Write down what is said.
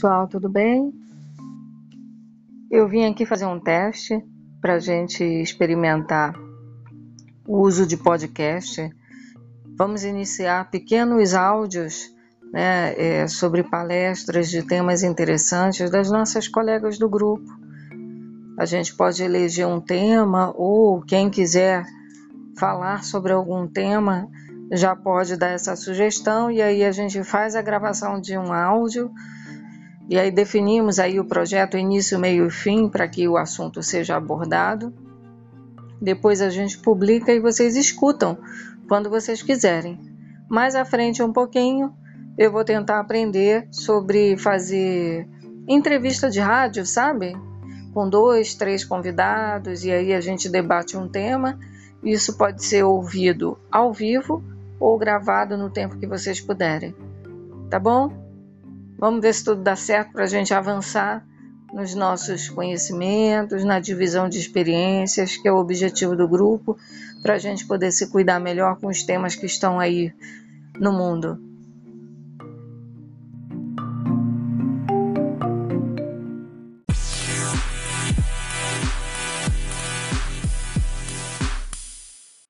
Pessoal, tudo bem? Eu vim aqui fazer um teste para a gente experimentar o uso de podcast. Vamos iniciar pequenos áudios né, é, sobre palestras de temas interessantes das nossas colegas do grupo. A gente pode eleger um tema ou quem quiser falar sobre algum tema já pode dar essa sugestão e aí a gente faz a gravação de um áudio e aí definimos aí o projeto início, meio e fim para que o assunto seja abordado. Depois a gente publica e vocês escutam quando vocês quiserem. Mais à frente um pouquinho, eu vou tentar aprender sobre fazer entrevista de rádio, sabe? Com dois, três convidados e aí a gente debate um tema isso pode ser ouvido ao vivo ou gravado no tempo que vocês puderem. Tá bom? Vamos ver se tudo dá certo para a gente avançar nos nossos conhecimentos, na divisão de experiências, que é o objetivo do grupo, para a gente poder se cuidar melhor com os temas que estão aí no mundo.